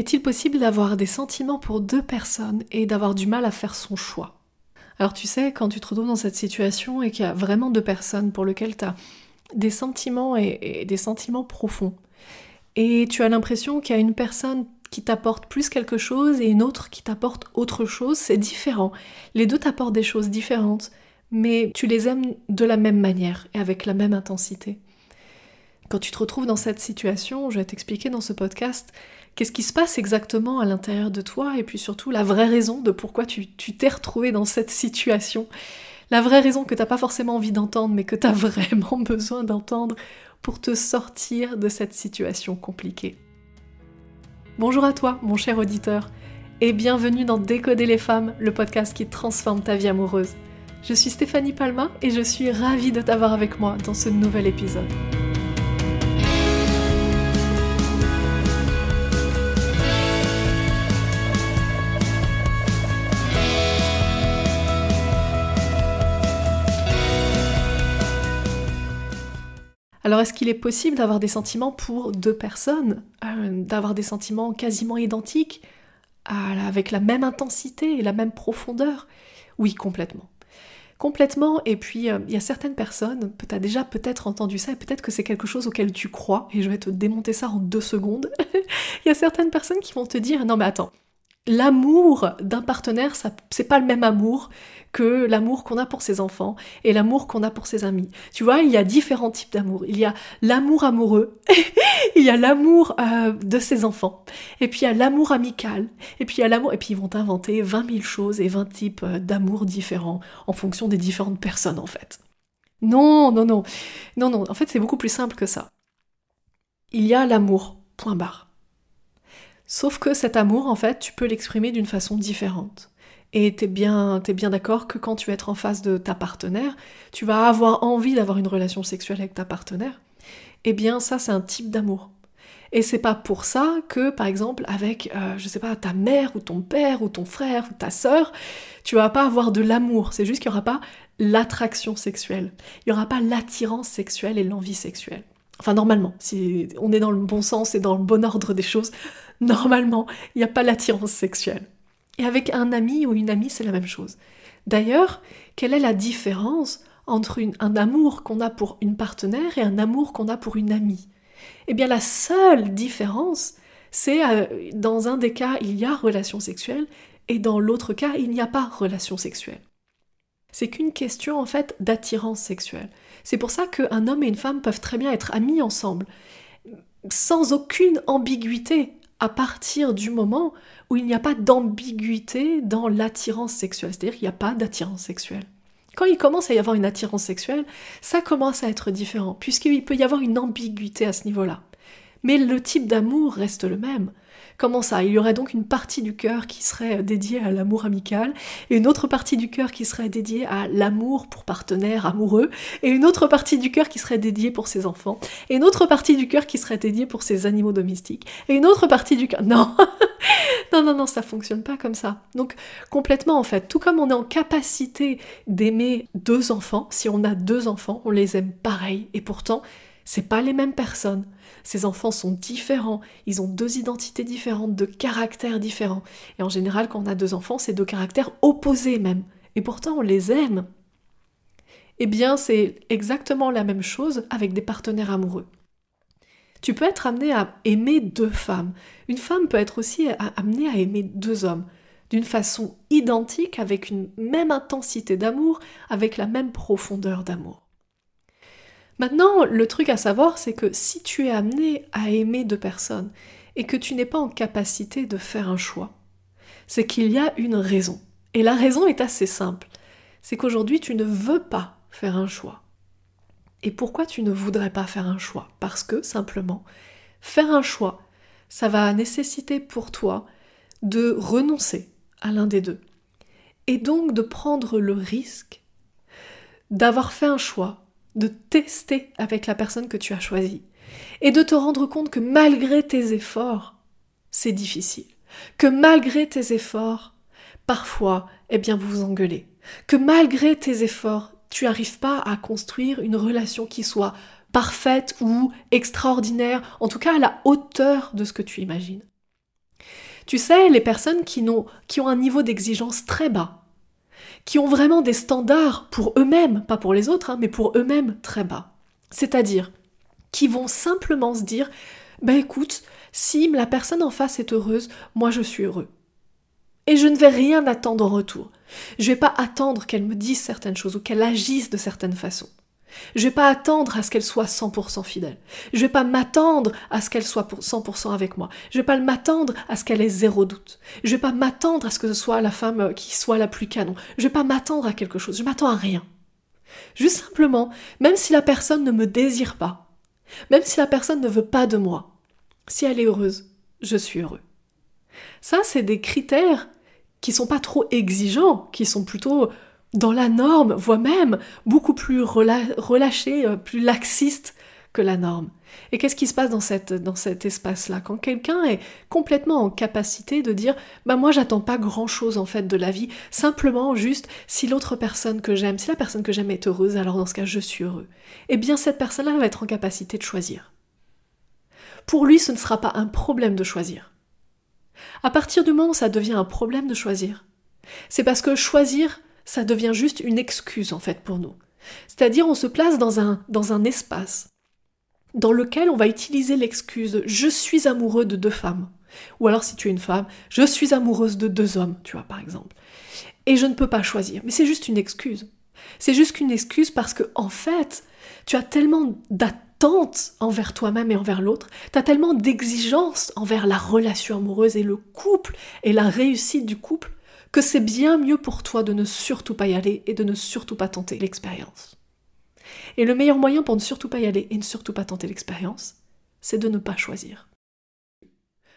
Est-il possible d'avoir des sentiments pour deux personnes et d'avoir du mal à faire son choix? Alors tu sais, quand tu te retrouves dans cette situation et qu'il y a vraiment deux personnes pour lesquelles tu as des sentiments et, des sentiments profonds, et tu as l'impression qu'il y a une personne qui t'apporte plus quelque chose et une autre qui t'apporte autre chose, c'est différent. Les deux t'apportent des choses différentes, mais tu les aimes de la même manière et avec la même intensité. Quand tu te retrouves dans cette situation, je vais t'expliquer dans ce podcast qu'est-ce qui se passe exactement à l'intérieur de toi et puis surtout la vraie raison de pourquoi tu t'es retrouvé dans cette situation. La vraie raison que t'as pas forcément envie d'entendre mais que tu as vraiment besoin d'entendre pour te sortir de cette situation compliquée. Bonjour à toi, mon cher auditeur, et bienvenue dans Décoder les femmes, le podcast qui transforme ta vie amoureuse. Je suis Stéphanie Palma et je suis ravie de t'avoir avec moi dans ce nouvel épisode. Alors est-ce qu'il est possible d'avoir des sentiments pour deux personnes, euh, d'avoir des sentiments quasiment identiques, avec la même intensité et la même profondeur? Oui, complètement. Complètement, et puis euh, il y a certaines personnes, tu as déjà peut-être entendu ça, et peut-être que c'est quelque chose auquel tu crois, et je vais te démonter ça en deux secondes. Il y a certaines personnes qui vont te dire, non mais attends, l'amour d'un partenaire, c'est pas le même amour que l'amour qu'on a pour ses enfants et l'amour qu'on a pour ses amis. Tu vois, il y a différents types d'amour. Il y a l'amour amoureux, il y a l'amour euh, de ses enfants, et puis il y a l'amour amical, et puis il y a l'amour, et puis ils vont inventer 20 000 choses et 20 types euh, d'amour différents en fonction des différentes personnes en fait. Non, non, non, non, non, en fait c'est beaucoup plus simple que ça. Il y a l'amour, point barre. Sauf que cet amour, en fait, tu peux l'exprimer d'une façon différente. Et t'es bien, es bien d'accord que quand tu vas être en face de ta partenaire, tu vas avoir envie d'avoir une relation sexuelle avec ta partenaire. Eh bien, ça, c'est un type d'amour. Et c'est pas pour ça que, par exemple, avec, euh, je sais pas, ta mère ou ton père ou ton frère ou ta sœur, tu vas pas avoir de l'amour. C'est juste qu'il y aura pas l'attraction sexuelle. Il y aura pas l'attirance sexuelle et l'envie sexuelle. Enfin, normalement, si on est dans le bon sens et dans le bon ordre des choses, normalement, il n'y a pas l'attirance sexuelle. Et avec un ami ou une amie, c'est la même chose. D'ailleurs, quelle est la différence entre un amour qu'on a pour une partenaire et un amour qu'on a pour une amie? Eh bien, la seule différence, c'est euh, dans un des cas, il y a relation sexuelle et dans l'autre cas, il n'y a pas relation sexuelle. C'est qu'une question en fait d'attirance sexuelle. C'est pour ça qu'un homme et une femme peuvent très bien être amis ensemble, sans aucune ambiguïté, à partir du moment où il n'y a pas d'ambiguïté dans l'attirance sexuelle, c'est-à-dire qu'il n'y a pas d'attirance sexuelle. Quand il commence à y avoir une attirance sexuelle, ça commence à être différent, puisqu'il peut y avoir une ambiguïté à ce niveau-là. Mais le type d'amour reste le même. Comment ça? Il y aurait donc une partie du cœur qui serait dédiée à l'amour amical, et une autre partie du cœur qui serait dédiée à l'amour pour partenaire amoureux, et une autre partie du cœur qui serait dédiée pour ses enfants, et une autre partie du cœur qui serait dédiée pour ses animaux domestiques, et une autre partie du cœur... Non. Non, non, non, ça fonctionne pas comme ça. Donc, complètement en fait, tout comme on est en capacité d'aimer deux enfants, si on a deux enfants, on les aime pareil, et pourtant, c'est pas les mêmes personnes. Ces enfants sont différents, ils ont deux identités différentes, deux caractères différents. Et en général, quand on a deux enfants, c'est deux caractères opposés même. Et pourtant, on les aime. Eh bien, c'est exactement la même chose avec des partenaires amoureux. Tu peux être amené à aimer deux femmes. Une femme peut être aussi amenée à aimer deux hommes d'une façon identique, avec une même intensité d'amour, avec la même profondeur d'amour. Maintenant, le truc à savoir, c'est que si tu es amené à aimer deux personnes et que tu n'es pas en capacité de faire un choix, c'est qu'il y a une raison. Et la raison est assez simple. C'est qu'aujourd'hui, tu ne veux pas faire un choix. Et pourquoi tu ne voudrais pas faire un choix? Parce que, simplement, faire un choix, ça va nécessiter pour toi de renoncer à l'un des deux. Et donc de prendre le risque d'avoir fait un choix de tester avec la personne que tu as choisie et de te rendre compte que malgré tes efforts, c'est difficile. Que malgré tes efforts, parfois, eh bien, vous vous engueulez. Que malgré tes efforts, tu n'arrives pas à construire une relation qui soit parfaite ou extraordinaire, en tout cas à la hauteur de ce que tu imagines. Tu sais, les personnes qui, n'ont, qui ont un niveau d'exigence très bas, qui ont vraiment des standards pour eux-mêmes, pas pour les autres, hein, mais pour eux-mêmes très bas. C'est-à-dire qui vont simplement se dire, ben écoute, si la personne en face est heureuse, moi je suis heureux. Et je ne vais rien attendre en retour. Je ne vais pas attendre qu'elle me dise certaines choses ou qu'elle agisse de certaines façons. Je vais pas attendre à ce qu'elle soit 100% fidèle. Je vais pas m'attendre à ce qu'elle soit 100% avec moi. Je vais pas m'attendre à ce qu'elle ait zéro doute. Je vais pas m'attendre à ce que ce soit la femme qui soit la plus canon. Je vais pas m'attendre à quelque chose. Je m'attends à rien. Juste simplement, même si la personne ne me désire pas, même si la personne ne veut pas de moi, si elle est heureuse, je suis heureux. Ça, c'est des critères qui sont pas trop exigeants, qui sont plutôt dans la norme, voire même beaucoup plus relâché, euh, plus laxiste que la norme. Et qu'est-ce qui se passe dans, cette, dans cet espace-là? Quand quelqu'un est complètement en capacité de dire Bah, moi, j'attends pas grand-chose en fait de la vie, simplement juste si l'autre personne que j'aime, si la personne que j'aime est heureuse, alors dans ce cas, je suis heureux. Eh bien, cette personne-là va être en capacité de choisir. Pour lui, ce ne sera pas un problème de choisir. À partir du moment où ça devient un problème de choisir, c'est parce que choisir, ça devient juste une excuse en fait pour nous. C'est-à-dire on se place dans un, dans un espace dans lequel on va utiliser l'excuse je suis amoureux de deux femmes. Ou alors si tu es une femme, je suis amoureuse de deux hommes, tu vois par exemple. Et je ne peux pas choisir. Mais c'est juste une excuse. C'est juste qu'une excuse parce que en fait, tu as tellement d'attentes envers toi-même et envers l'autre, tu as tellement d'exigences envers la relation amoureuse et le couple et la réussite du couple que c'est bien mieux pour toi de ne surtout pas y aller et de ne surtout pas tenter l'expérience. Et le meilleur moyen pour ne surtout pas y aller et ne surtout pas tenter l'expérience, c'est de ne pas choisir.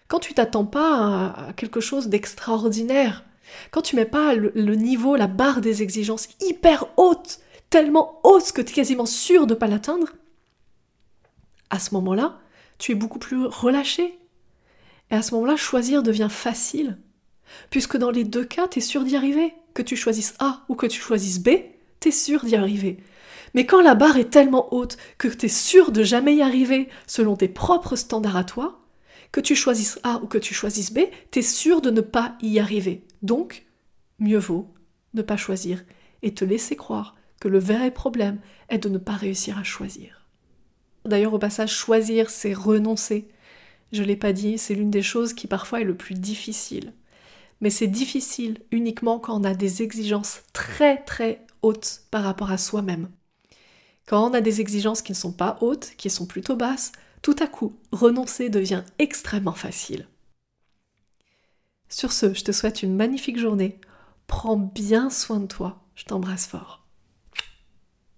Quand tu t'attends pas à quelque chose d'extraordinaire, quand tu mets pas le, niveau, la barre des exigences hyper haute, tellement haute que tu es quasiment sûr de ne pas l'atteindre, à ce moment-là, tu es beaucoup plus relâché. Et à ce moment-là, choisir devient facile puisque dans les deux cas, tu es sûr d'y arriver. Que tu choisisses A ou que tu choisisses B, tu es sûr d'y arriver. Mais quand la barre est tellement haute que tu es sûr de jamais y arriver selon tes propres standards à toi, que tu choisisses A ou que tu choisisses B, tu es sûr de ne pas y arriver. Donc, mieux vaut ne pas choisir et te laisser croire que le vrai problème est de ne pas réussir à choisir. D'ailleurs, au passage, choisir, c'est renoncer. Je l'ai pas dit, c'est l'une des choses qui parfois est le plus difficile mais c'est difficile uniquement quand on a des exigences très très hautes par rapport à soi-même. Quand on a des exigences qui ne sont pas hautes, qui sont plutôt basses, tout à coup, renoncer devient extrêmement facile. Sur ce, je te souhaite une magnifique journée. Prends bien soin de toi. Je t'embrasse fort.